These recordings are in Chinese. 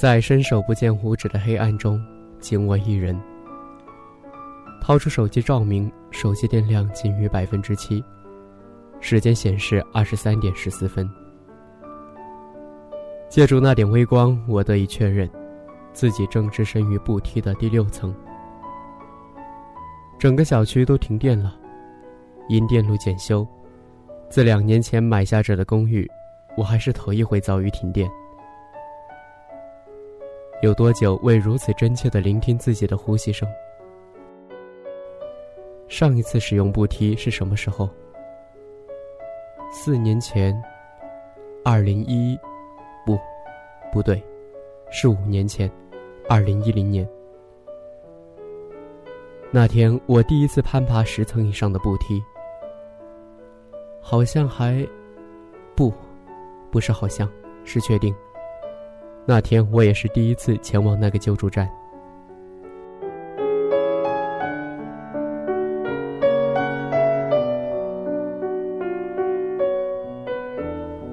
在伸手不见五指的黑暗中，仅我一人。掏出手机照明，手机电量仅余百分之七，时间显示二十三点十四分。借助那点微光，我得以确认，自己正置身于步梯的第六层。整个小区都停电了，因电路检修，自两年前买下这的公寓，我还是头一回遭遇停电。有多久未如此真切的聆听自己的呼吸声？上一次使用步梯是什么时候？四年前，二零一，不，不对，是五年前，二零一零年。那天我第一次攀爬十层以上的步梯，好像还，不，不是好像，是确定。那天我也是第一次前往那个救助站。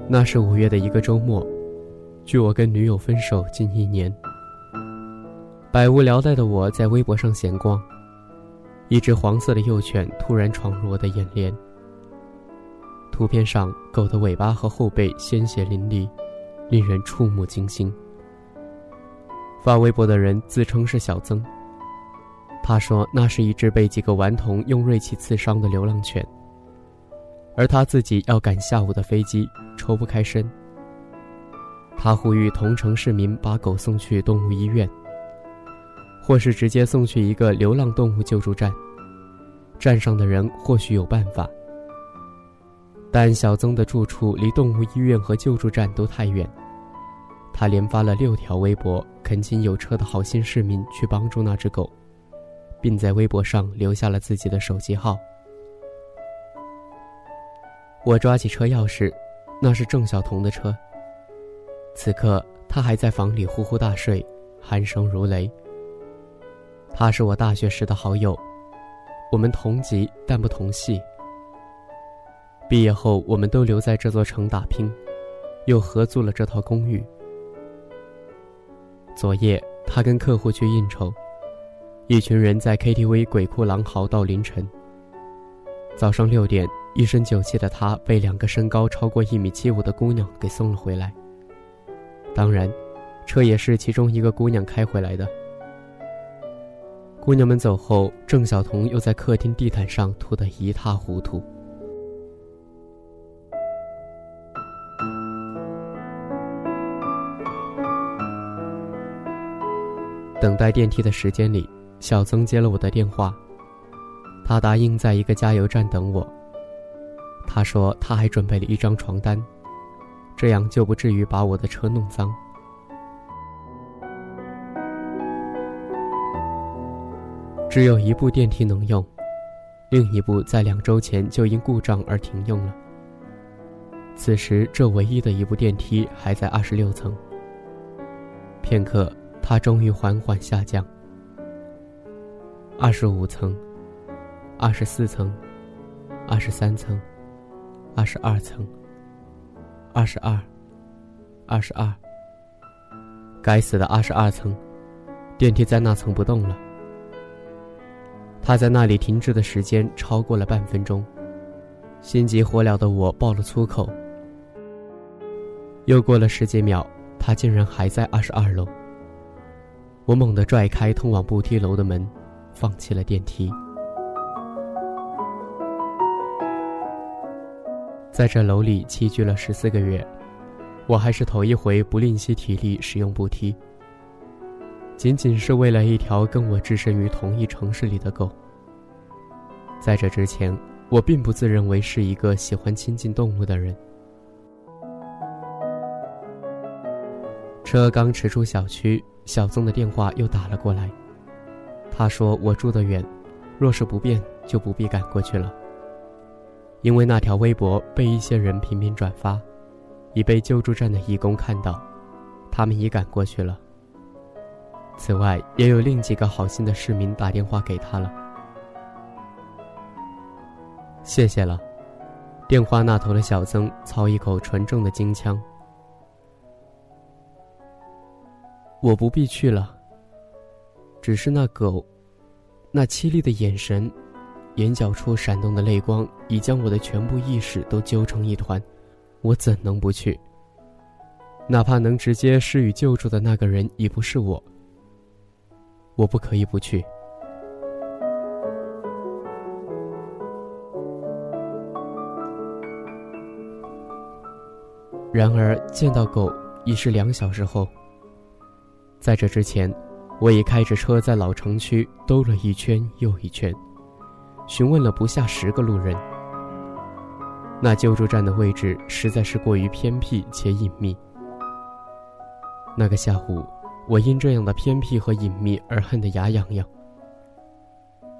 那是五月的一个周末，距我跟女友分手近一年。百无聊赖的我在微博上闲逛，一只黄色的幼犬突然闯入我的眼帘。图片上狗的尾巴和后背鲜血淋漓，令人触目惊心。发微博的人自称是小曾。他说那是一只被几个顽童用锐器刺伤的流浪犬，而他自己要赶下午的飞机，抽不开身。他呼吁同城市民把狗送去动物医院，或是直接送去一个流浪动物救助站，站上的人或许有办法。但小曾的住处离动物医院和救助站都太远。他连发了六条微博，恳请有车的好心市民去帮助那只狗，并在微博上留下了自己的手机号。我抓起车钥匙，那是郑晓彤的车。此刻他还在房里呼呼大睡，鼾声如雷。他是我大学时的好友，我们同级但不同系。毕业后，我们都留在这座城打拼，又合租了这套公寓。昨夜，他跟客户去应酬，一群人在 KTV 鬼哭狼嚎到凌晨。早上六点，一身酒气的他被两个身高超过一米七五的姑娘给送了回来。当然，车也是其中一个姑娘开回来的。姑娘们走后，郑晓彤又在客厅地毯上吐得一塌糊涂。等待电梯的时间里，小曾接了我的电话。他答应在一个加油站等我。他说他还准备了一张床单，这样就不至于把我的车弄脏。只有一部电梯能用，另一部在两周前就因故障而停用了。此时，这唯一的一部电梯还在二十六层。片刻。它终于缓缓下降。二十五层，二十四层，二十三层，二十二层，二十二，二十二。该死的二十二层，电梯在那层不动了。它在那里停滞的时间超过了半分钟。心急火燎的我爆了粗口。又过了十几秒，他竟然还在二十二楼。我猛地拽开通往步梯楼的门，放弃了电梯。在这楼里栖居了十四个月，我还是头一回不吝惜体力使用步梯。仅仅是为了一条跟我置身于同一城市里的狗。在这之前，我并不自认为是一个喜欢亲近动物的人。车刚驰出小区，小宗的电话又打了过来。他说我住得远，若是不便，就不必赶过去了。因为那条微博被一些人频频转发，已被救助站的义工看到，他们已赶过去了。此外，也有另几个好心的市民打电话给他了。谢谢了，电话那头的小曾操一口纯正的京腔。我不必去了。只是那狗，那凄厉的眼神，眼角处闪动的泪光，已将我的全部意识都揪成一团，我怎能不去？哪怕能直接施予救助的那个人已不是我。我不可以不去。然而见到狗已是两小时后。在这之前，我已开着车在老城区兜了一圈又一圈，询问了不下十个路人。那救助站的位置实在是过于偏僻且隐秘。那个下午。我因这样的偏僻和隐秘而恨得牙痒痒。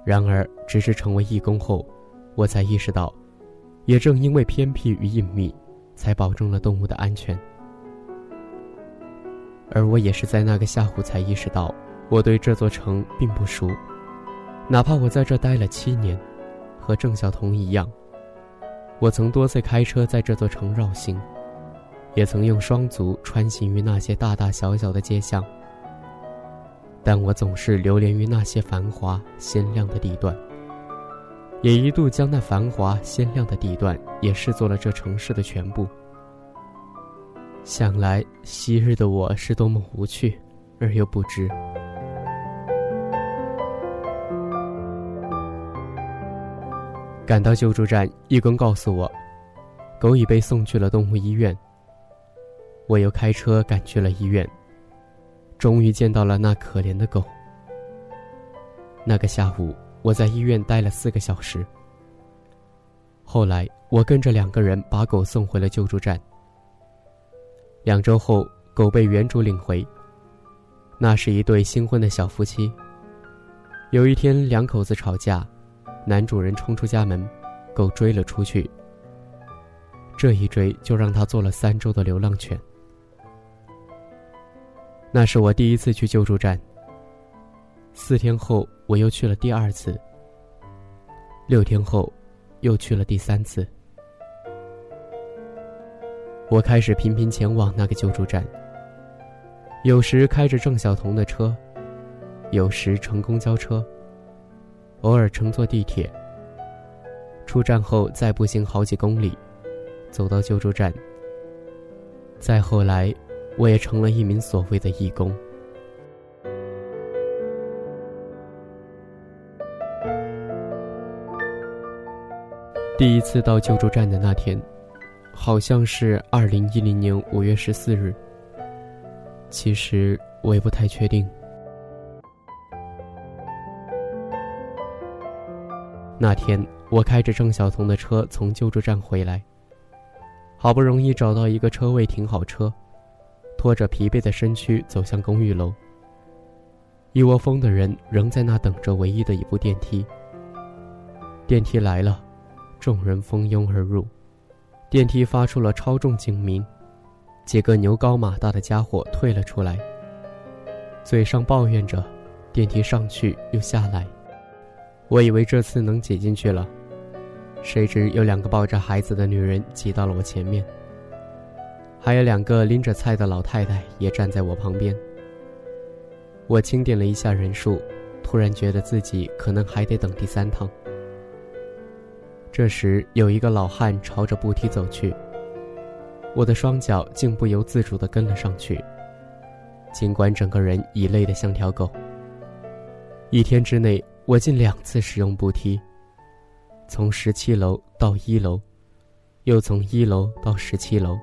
然而，只是成为义工后，我才意识到，也正因为偏僻与隐秘，才保证了动物的安全。而我也是在那个下午才意识到，我对这座城并不熟，哪怕我在这待了七年，和郑晓彤一样，我曾多次开车在这座城绕行，也曾用双足穿行于那些大大小小的街巷。但我总是流连于那些繁华鲜亮的地段，也一度将那繁华鲜亮的地段也视作了这城市的全部。想来昔日的我是多么无趣，而又不知。赶到救助站，义工告诉我，狗已被送去了动物医院。我又开车赶去了医院。终于见到了那可怜的狗。那个下午，我在医院待了四个小时。后来，我跟着两个人把狗送回了救助站。两周后，狗被原主领回。那是一对新婚的小夫妻。有一天，两口子吵架，男主人冲出家门，狗追了出去。这一追，就让他做了三周的流浪犬。那是我第一次去救助站。四天后，我又去了第二次。六天后，又去了第三次。我开始频频前往那个救助站。有时开着郑晓彤的车，有时乘公交车，偶尔乘坐地铁。出站后，再步行好几公里，走到救助站。再后来。我也成了一名所谓的义工。第一次到救助站的那天，好像是二零一零年五月十四日。其实我也不太确定。那天我开着郑晓彤的车从救助站回来，好不容易找到一个车位停好车。拖着疲惫的身躯走向公寓楼。一窝蜂的人仍在那等着唯一的一部电梯。电梯来了，众人蜂拥而入。电梯发出了超重警鸣，几个牛高马大的家伙退了出来，嘴上抱怨着：“电梯上去又下来。”我以为这次能挤进去了，谁知有两个抱着孩子的女人挤到了我前面。还有两个拎着菜的老太太也站在我旁边。我清点了一下人数，突然觉得自己可能还得等第三趟。这时，有一个老汉朝着步梯走去，我的双脚竟不由自主地跟了上去。尽管整个人已累得像条狗。一天之内，我近两次使用步梯，从十七楼到一楼，又从一楼到十七楼。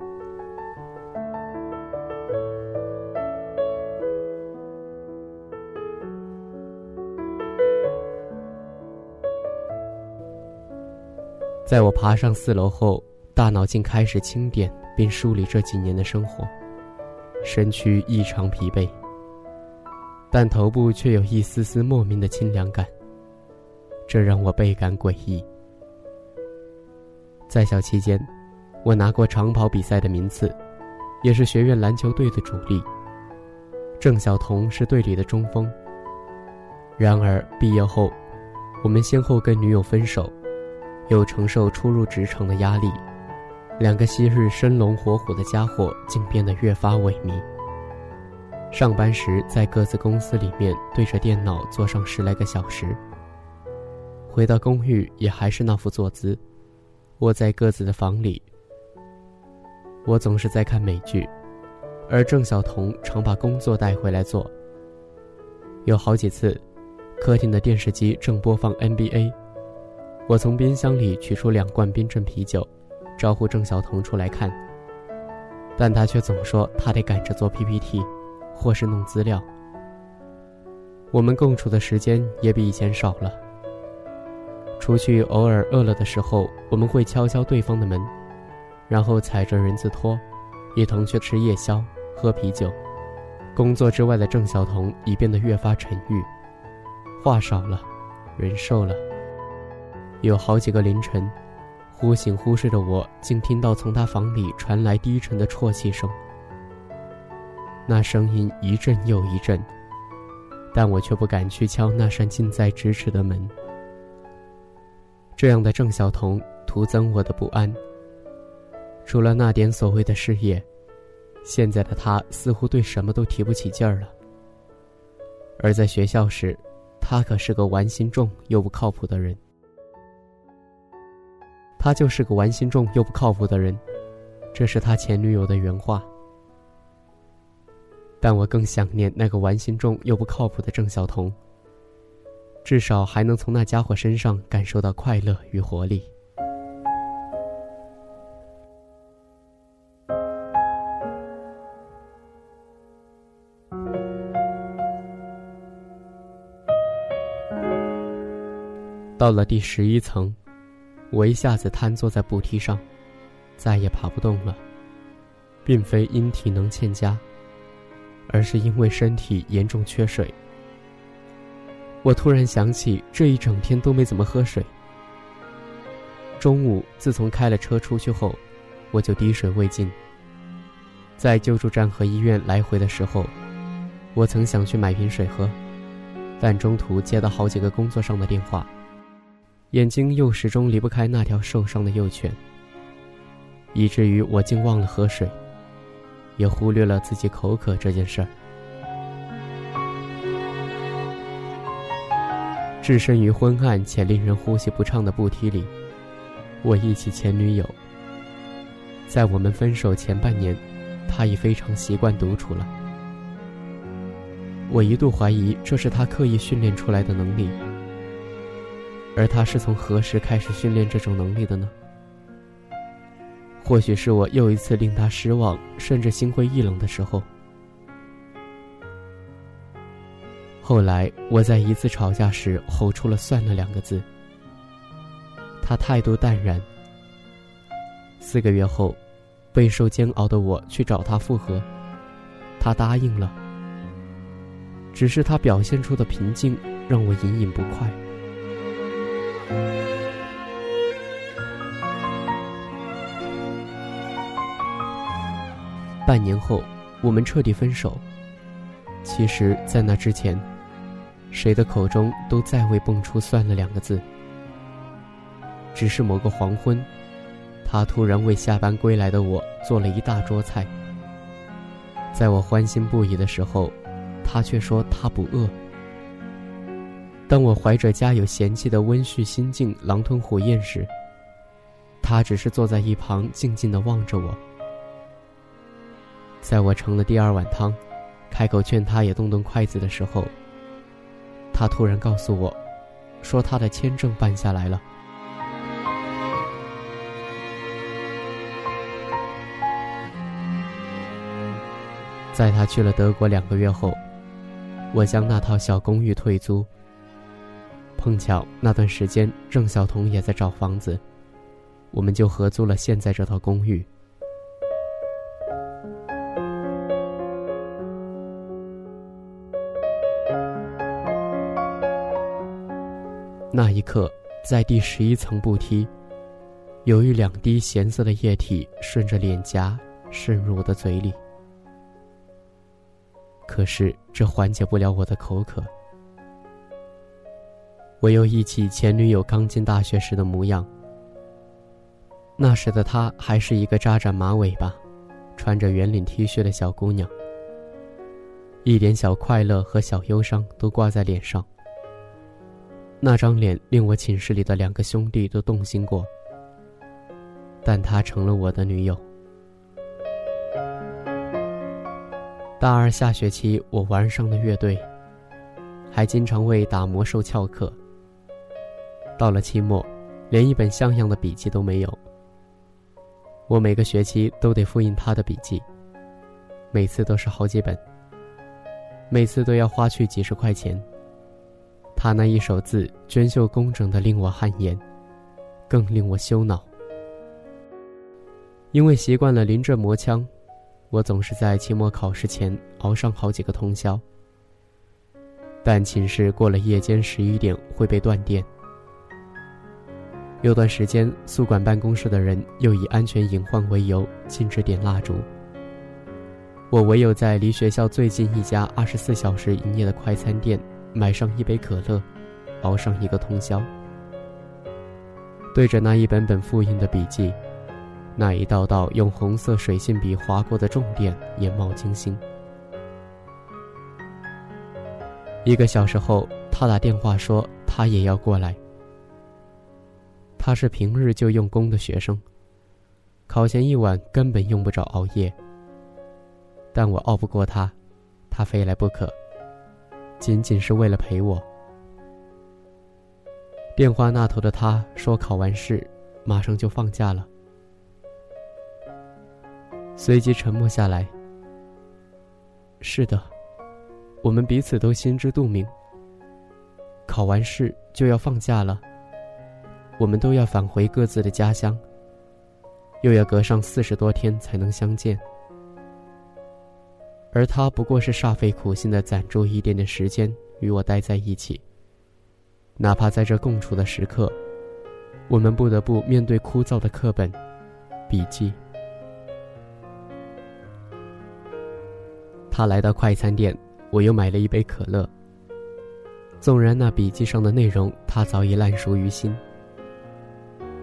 在我爬上四楼后，大脑竟开始清点并梳理这几年的生活，身躯异常疲惫，但头部却有一丝丝莫名的清凉感，这让我倍感诡异。在校期间，我拿过长跑比赛的名次，也是学院篮球队的主力。郑晓彤是队里的中锋。然而毕业后，我们先后跟女友分手。又承受初入职场的压力，两个昔日生龙活虎的家伙竟变得越发萎靡。上班时在各自公司里面对着电脑坐上十来个小时，回到公寓也还是那副坐姿，窝在各自的房里。我总是在看美剧，而郑晓彤常把工作带回来做。有好几次，客厅的电视机正播放 NBA。我从冰箱里取出两罐冰镇啤酒，招呼郑晓彤出来看。但他却总说他得赶着做 PPT，或是弄资料。我们共处的时间也比以前少了。除去偶尔饿了的时候，我们会敲敲对方的门，然后踩着人字拖，一同去吃夜宵、喝啤酒。工作之外的郑晓彤已变得越发沉郁，话少了，人瘦了。有好几个凌晨，忽醒忽睡的我，竟听到从他房里传来低沉的啜泣声。那声音一阵又一阵，但我却不敢去敲那扇近在咫尺的门。这样的郑晓彤徒增我的不安。除了那点所谓的事业，现在的他似乎对什么都提不起劲儿了。而在学校时，他可是个玩心重又不靠谱的人。他就是个玩心重又不靠谱的人，这是他前女友的原话。但我更想念那个玩心重又不靠谱的郑晓彤。至少还能从那家伙身上感受到快乐与活力。到了第十一层。我一下子瘫坐在步梯上，再也爬不动了，并非因体能欠佳，而是因为身体严重缺水。我突然想起，这一整天都没怎么喝水。中午自从开了车出去后，我就滴水未进。在救助站和医院来回的时候，我曾想去买瓶水喝，但中途接到好几个工作上的电话。眼睛又始终离不开那条受伤的幼犬，以至于我竟忘了喝水，也忽略了自己口渴这件事儿。置身于昏暗且令人呼吸不畅的步梯里，我忆起前女友。在我们分手前半年，她已非常习惯独处了。我一度怀疑这是她刻意训练出来的能力。而他是从何时开始训练这种能力的呢？或许是我又一次令他失望，甚至心灰意冷的时候。后来我在一次吵架时吼出了“算了”两个字，他态度淡然。四个月后，备受煎熬的我去找他复合，他答应了。只是他表现出的平静让我隐隐不快。半年后，我们彻底分手。其实，在那之前，谁的口中都再未蹦出“算了”两个字。只是某个黄昏，他突然为下班归来的我做了一大桌菜。在我欢欣不已的时候，他却说他不饿。当我怀着家有嫌弃的温煦心境狼吞虎咽时，他只是坐在一旁静静的望着我。在我盛了第二碗汤，开口劝他也动动筷子的时候，他突然告诉我，说他的签证办下来了。在他去了德国两个月后，我将那套小公寓退租。碰巧那段时间郑晓彤也在找房子，我们就合租了现在这套公寓。那一刻，在第十一层步梯，有一两滴咸涩的液体顺着脸颊渗入我的嘴里。可是这缓解不了我的口渴。我又忆起前女友刚进大学时的模样。那时的她还是一个扎着马尾巴、穿着圆领 T 恤的小姑娘，一点小快乐和小忧伤都挂在脸上。那张脸令我寝室里的两个兄弟都动心过，但她成了我的女友。大二下学期，我玩上了乐队，还经常为打魔兽翘课。到了期末，连一本像样的笔记都没有。我每个学期都得复印他的笔记，每次都是好几本，每次都要花去几十块钱。他那一手字娟秀工整的令我汗颜，更令我羞恼。因为习惯了临阵磨枪，我总是在期末考试前熬上好几个通宵。但寝室过了夜间十一点会被断电。有段时间，宿管办公室的人又以安全隐患为由禁止点蜡烛。我唯有在离学校最近一家二十四小时营业的快餐店。买上一杯可乐，熬上一个通宵。对着那一本本复印的笔记，那一道道用红色水性笔划过的重点，眼冒金星。一个小时后，他打电话说他也要过来。他是平日就用功的学生，考前一晚根本用不着熬夜。但我拗不过他，他非来不可。仅仅是为了陪我。电话那头的他说：“考完试，马上就放假了。”随即沉默下来。是的，我们彼此都心知肚明。考完试就要放假了，我们都要返回各自的家乡，又要隔上四十多天才能相见。而他不过是煞费苦心的攒住一点点时间与我待在一起。哪怕在这共处的时刻，我们不得不面对枯燥的课本、笔记。他来到快餐店，我又买了一杯可乐。纵然那笔记上的内容他早已烂熟于心，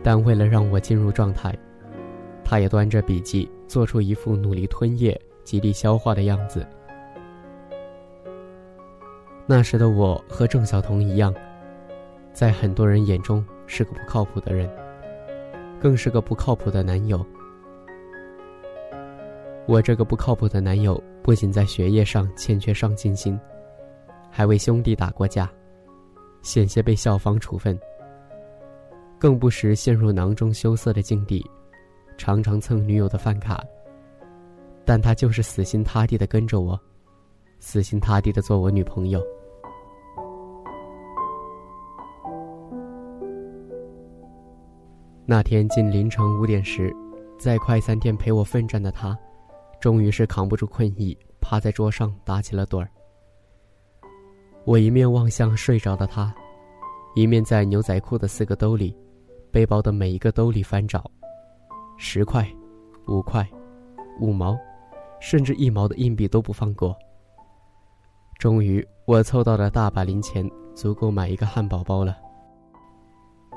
但为了让我进入状态，他也端着笔记做出一副努力吞咽。极力消化的样子。那时的我和郑晓彤一样，在很多人眼中是个不靠谱的人，更是个不靠谱的男友。我这个不靠谱的男友，不仅在学业上欠缺上进心，还为兄弟打过架，险些被校方处分，更不时陷入囊中羞涩的境地，常常蹭女友的饭卡。但他就是死心塌地的跟着我，死心塌地的做我女朋友。那天近凌晨五点时，在快餐店陪我奋战的他，终于是扛不住困意，趴在桌上打起了盹儿。我一面望向睡着的他，一面在牛仔裤的四个兜里、背包的每一个兜里翻找，十块、五块、五毛。甚至一毛的硬币都不放过。终于，我凑到了大把零钱，足够买一个汉堡包了。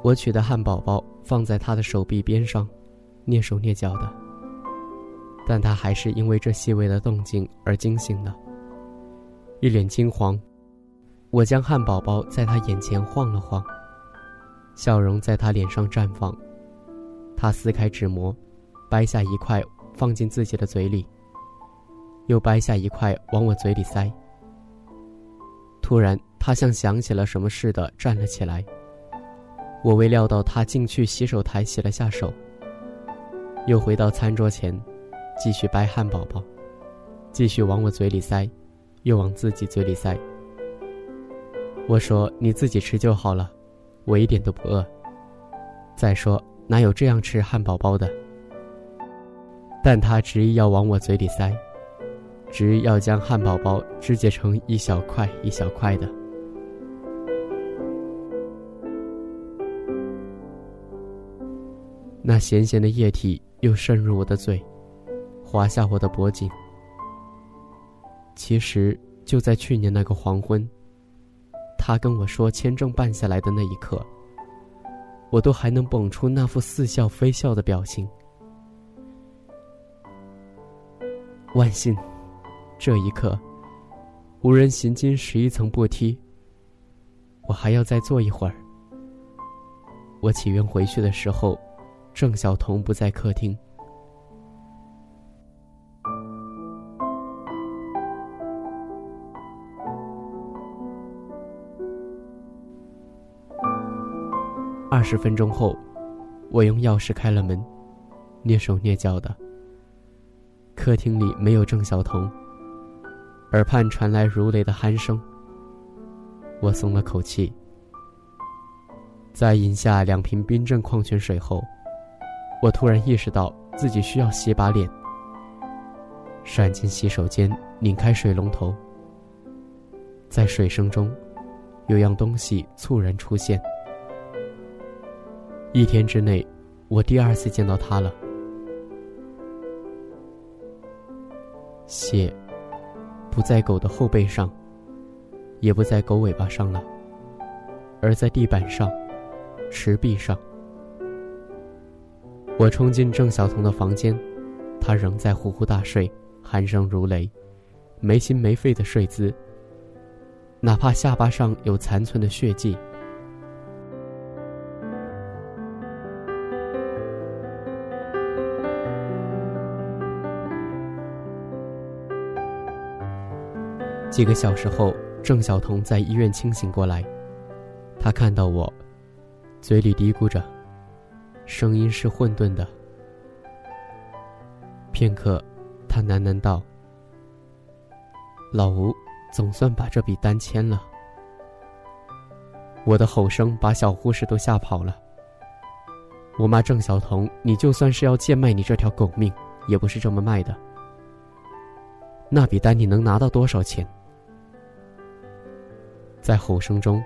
我取的汉堡包放在他的手臂边上，蹑手蹑脚的。但他还是因为这细微的动静而惊醒了，一脸惊慌。我将汉堡包在他眼前晃了晃，笑容在他脸上绽放，他撕开纸膜，掰下一块放进自己的嘴里，又掰下一块往我嘴里塞。突然，他像想起了什么似的站了起来。我未料到他竟去洗手台洗了下手，又回到餐桌前，继续掰汉堡包，继续往我嘴里塞，又往自己嘴里塞。我说：“你自己吃就好了，我一点都不饿。再说，哪有这样吃汉堡包的？”但他执意要往我嘴里塞，执意要将汉堡包肢解成一小块一小块的。那咸咸的液体又渗入我的嘴，滑下我的脖颈。其实就在去年那个黄昏，他跟我说签证办下来的那一刻，我都还能蹦出那副似笑非笑的表情。万幸，这一刻，无人行经十一层步梯。我还要再坐一会儿。我祈愿回去的时候。郑晓彤不在客厅。二十分钟后，我用钥匙开了门，蹑手蹑脚的。客厅里没有郑晓彤，耳畔传来如雷的鼾声。我松了口气，在饮下两瓶冰镇矿泉水后。我突然意识到自己需要洗把脸，闪进洗手间，拧开水龙头。在水声中，有样东西猝然出现。一天之内，我第二次见到它了。血，不在狗的后背上，也不在狗尾巴上了，而在地板上，池壁上。我冲进郑晓彤的房间，她仍在呼呼大睡，鼾声如雷，没心没肺的睡姿。哪怕下巴上有残存的血迹。几个小时后，郑晓彤在医院清醒过来，她看到我，嘴里嘀咕着。声音是混沌的。片刻，他喃喃道：“老吴，总算把这笔单签了。”我的吼声把小护士都吓跑了。我骂郑晓彤：“你就算是要贱卖你这条狗命，也不是这么卖的。那笔单你能拿到多少钱？”在吼声中。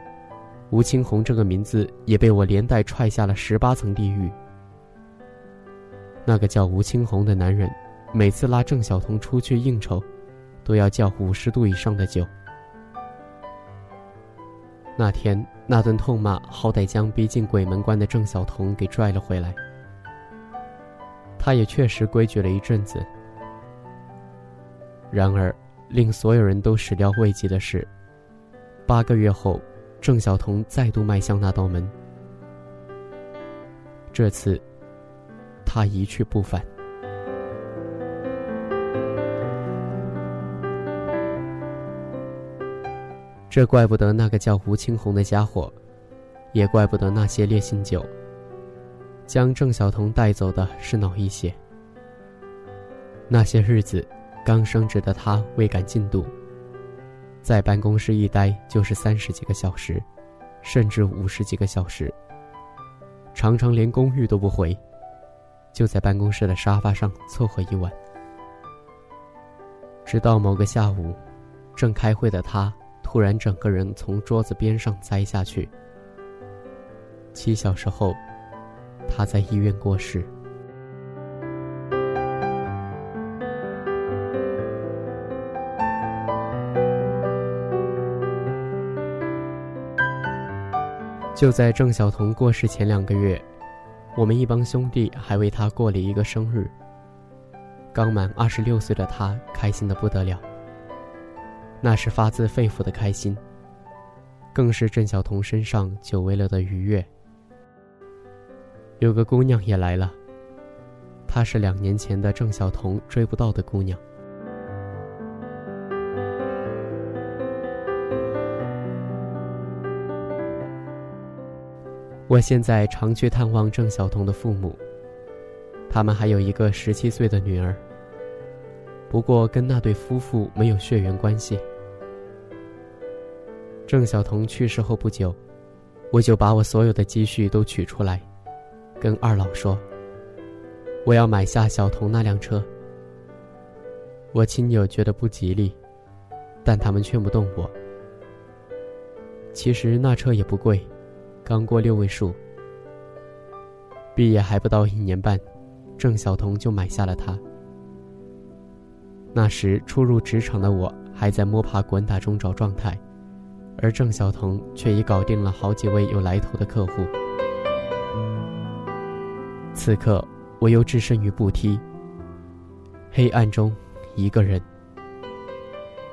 吴青红这个名字也被我连带踹下了十八层地狱。那个叫吴青红的男人，每次拉郑晓彤出去应酬，都要叫五十度以上的酒。那天那顿痛骂，好歹将逼近鬼门关的郑晓彤给拽了回来。他也确实规矩了一阵子。然而，令所有人都始料未及的是，八个月后。郑晓彤再度迈向那道门，这次，他一去不返。这怪不得那个叫吴青红的家伙，也怪不得那些烈性酒。将郑晓彤带走的是脑溢血。那些日子，刚升职的他未敢进度。在办公室一待就是三十几个小时，甚至五十几个小时。常常连公寓都不回，就在办公室的沙发上凑合一晚。直到某个下午，正开会的他突然整个人从桌子边上栽下去。七小时后，他在医院过世。就在郑晓彤过世前两个月，我们一帮兄弟还为他过了一个生日。刚满二十六岁的他开心的不得了。那是发自肺腑的开心，更是郑晓彤身上久违了的愉悦。有个姑娘也来了，她是两年前的郑晓彤追不到的姑娘。我现在常去探望郑晓彤的父母，他们还有一个十七岁的女儿。不过跟那对夫妇没有血缘关系。郑晓彤去世后不久，我就把我所有的积蓄都取出来，跟二老说：“我要买下小彤那辆车。”我亲友觉得不吉利，但他们劝不动我。其实那车也不贵。刚过六位数，毕业还不到一年半，郑晓彤就买下了它。那时初入职场的我还在摸爬滚打中找状态，而郑晓彤却已搞定了好几位有来头的客户。此刻我又置身于步梯，黑暗中，一个人。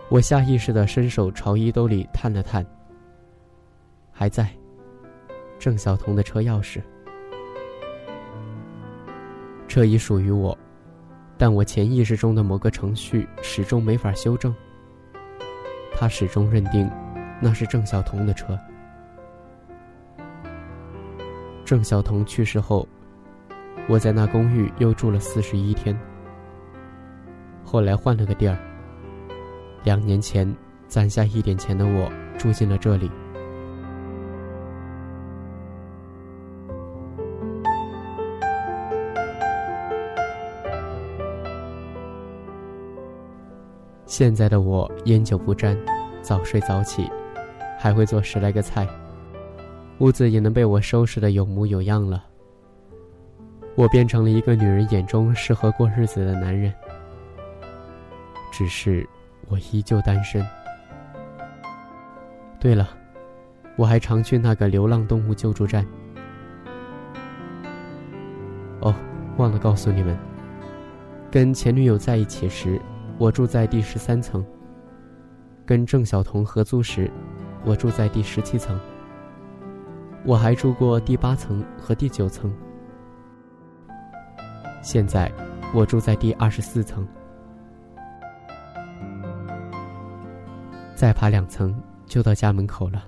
我下意识的伸手朝衣兜里探了探，还在。郑晓彤的车钥匙，车已属于我，但我潜意识中的某个程序始终没法修正。他始终认定那是郑晓彤的车。郑晓彤去世后，我在那公寓又住了四十一天。后来换了个地儿，两年前攒下一点钱的我住进了这里。现在的我烟酒不沾，早睡早起，还会做十来个菜，屋子也能被我收拾的有模有样了。我变成了一个女人眼中适合过日子的男人，只是我依旧单身。对了，我还常去那个流浪动物救助站。哦，忘了告诉你们，跟前女友在一起时。我住在第十三层。跟郑晓彤合租时，我住在第十七层。我还住过第八层和第九层。现在，我住在第二十四层。再爬两层就到家门口了。